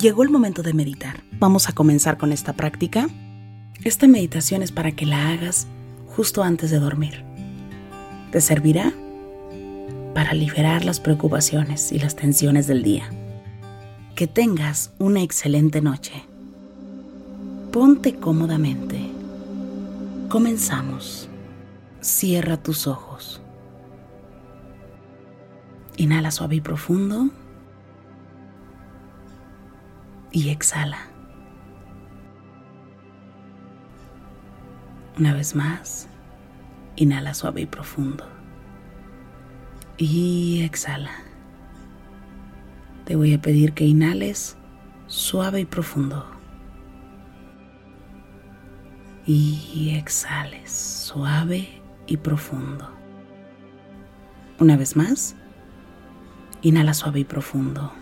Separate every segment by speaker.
Speaker 1: llegó el momento de meditar. Vamos a comenzar con esta práctica. Esta meditación es para que la hagas justo antes de dormir. Te servirá para liberar las preocupaciones y las tensiones del día. Que tengas una excelente noche. Ponte cómodamente. Comenzamos. Cierra tus ojos. Inhala suave y profundo y exhala. Una vez más, inhala suave y profundo. Y exhala. Te voy a pedir que inhales suave y profundo. Y exhales suave y profundo. Una vez más, inhala suave y profundo.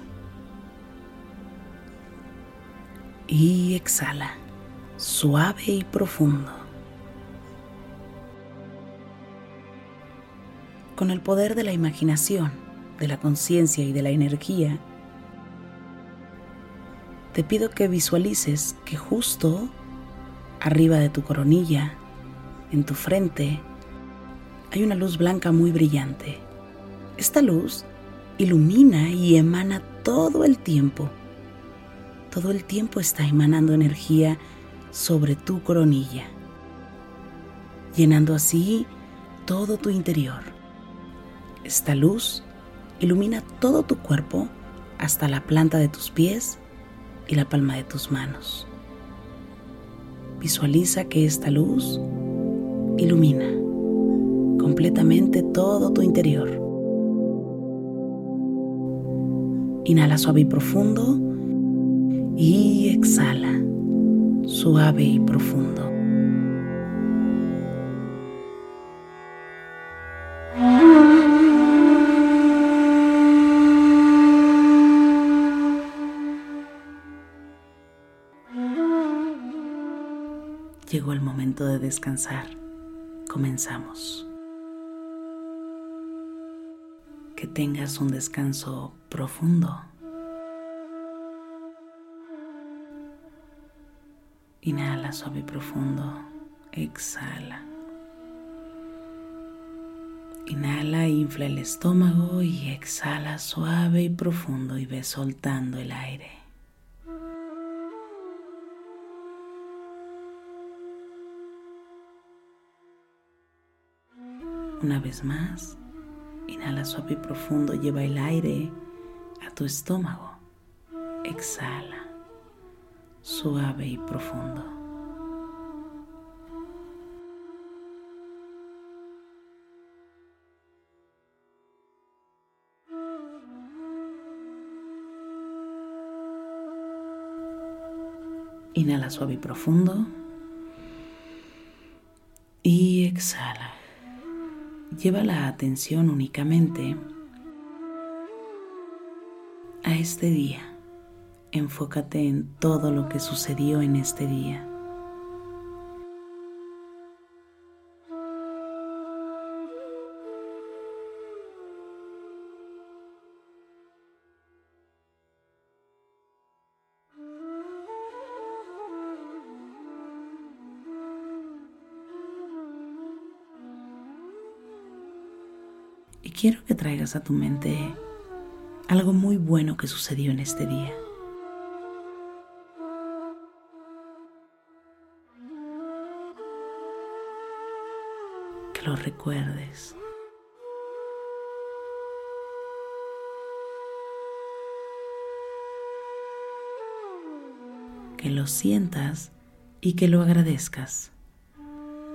Speaker 1: Y exhala, suave y profundo. Con el poder de la imaginación, de la conciencia y de la energía, te pido que visualices que justo arriba de tu coronilla, en tu frente, hay una luz blanca muy brillante. Esta luz ilumina y emana todo el tiempo todo el tiempo está emanando energía sobre tu coronilla, llenando así todo tu interior. Esta luz ilumina todo tu cuerpo hasta la planta de tus pies y la palma de tus manos. Visualiza que esta luz ilumina completamente todo tu interior. Inhala suave y profundo y exhala suave y profundo. Llegó el momento de descansar. Comenzamos. Que tengas un descanso profundo. Inhala suave y profundo. Exhala. Inhala, infla el estómago y exhala suave y profundo y ve soltando el aire. Una vez más, inhala suave y profundo, lleva el aire a tu estómago. Exhala suave y profundo. Inhala suave y profundo. Y exhala. Lleva la atención únicamente a este día enfócate en todo lo que sucedió en este día. Y quiero que traigas a tu mente algo muy bueno que sucedió en este día. Lo recuerdes. Que lo sientas y que lo agradezcas.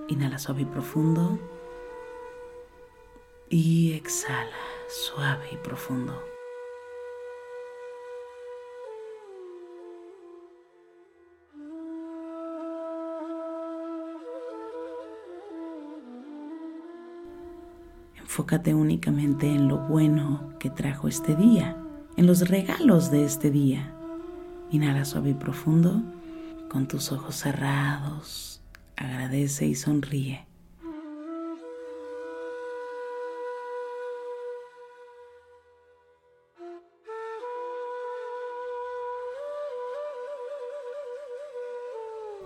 Speaker 1: Inhala suave y profundo. Y exhala suave y profundo. Enfócate únicamente en lo bueno que trajo este día, en los regalos de este día. Inhala suave y profundo, con tus ojos cerrados, agradece y sonríe.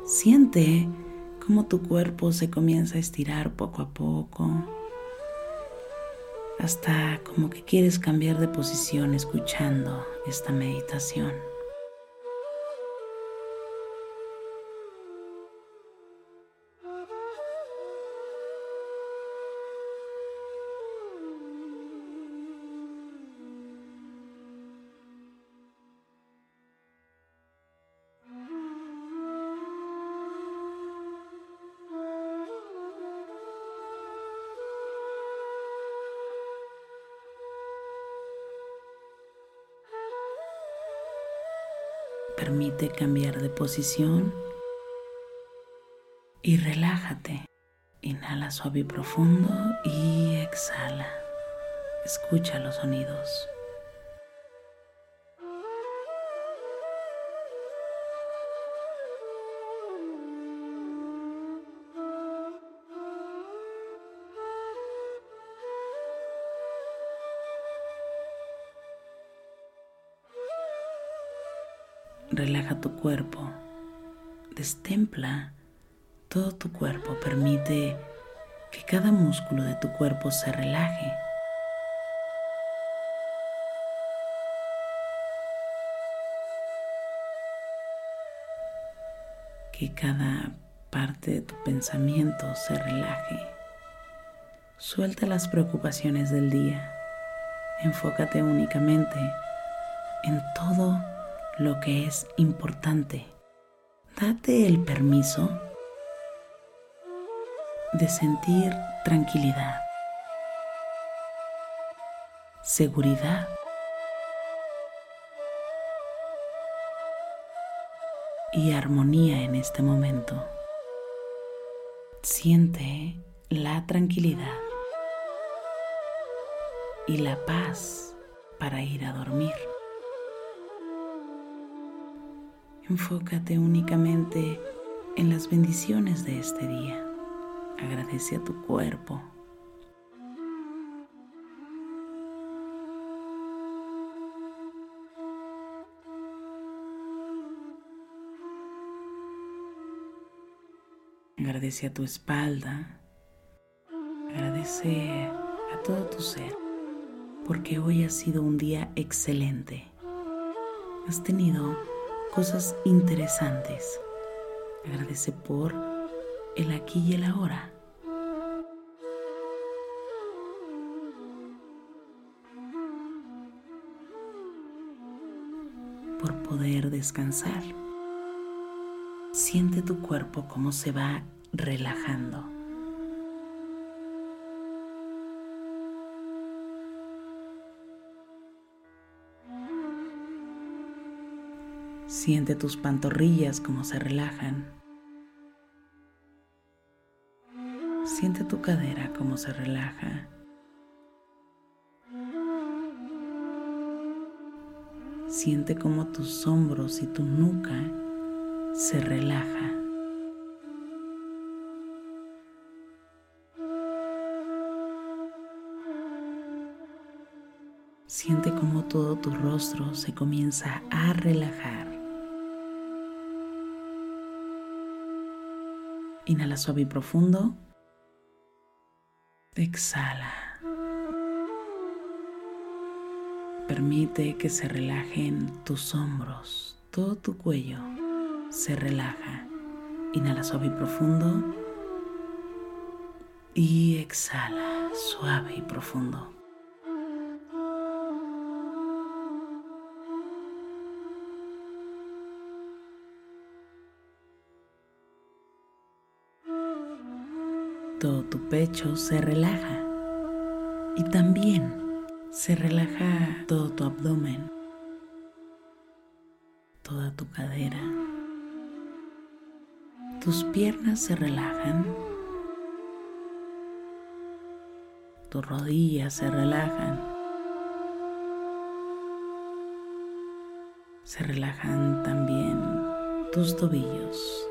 Speaker 1: Siente cómo tu cuerpo se comienza a estirar poco a poco, hasta como que quieres cambiar de posición escuchando esta meditación. Permite cambiar de posición y relájate. Inhala suave y profundo y exhala. Escucha los sonidos. Relaja tu cuerpo, destempla todo tu cuerpo, permite que cada músculo de tu cuerpo se relaje. Que cada parte de tu pensamiento se relaje. Suelta las preocupaciones del día. Enfócate únicamente en todo lo que es importante. Date el permiso de sentir tranquilidad, seguridad y armonía en este momento. Siente la tranquilidad y la paz para ir a dormir. Enfócate únicamente en las bendiciones de este día. Agradece a tu cuerpo. Agradece a tu espalda. Agradece a todo tu ser porque hoy ha sido un día excelente. Has tenido cosas interesantes. Agradece por el aquí y el ahora. Por poder descansar. Siente tu cuerpo como se va relajando. Siente tus pantorrillas como se relajan. Siente tu cadera como se relaja. Siente como tus hombros y tu nuca se relaja. Siente como todo tu rostro se comienza a relajar. Inhala suave y profundo. Exhala. Permite que se relajen tus hombros, todo tu cuello se relaja. Inhala suave y profundo. Y exhala suave y profundo. Pecho se relaja y también se relaja todo tu abdomen, toda tu cadera. Tus piernas se relajan, tus rodillas se relajan, se relajan también tus tobillos.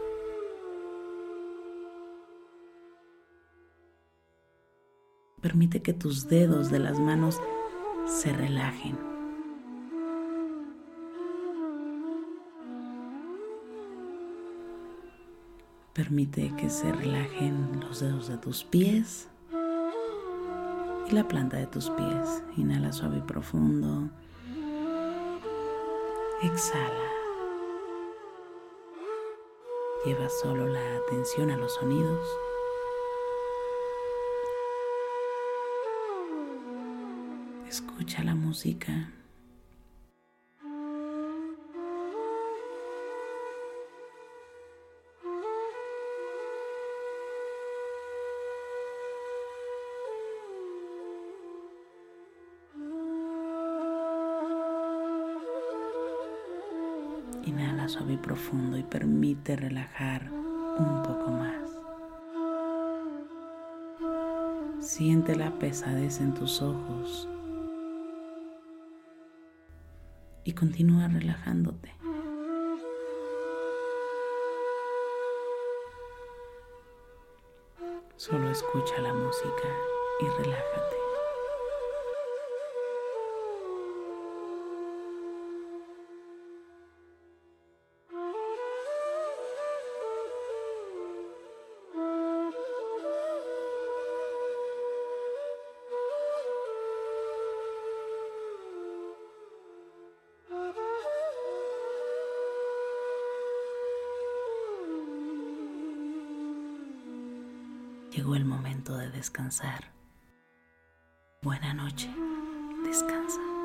Speaker 1: Permite que tus dedos de las manos se relajen. Permite que se relajen los dedos de tus pies y la planta de tus pies. Inhala suave y profundo. Exhala. Lleva solo la atención a los sonidos. Escucha la música. Inhala suave y profundo y permite relajar un poco más. Siente la pesadez en tus ojos y continúa relajándote. Solo escucha la música y relájate. Llegó el momento de descansar. Buena noche, descansa.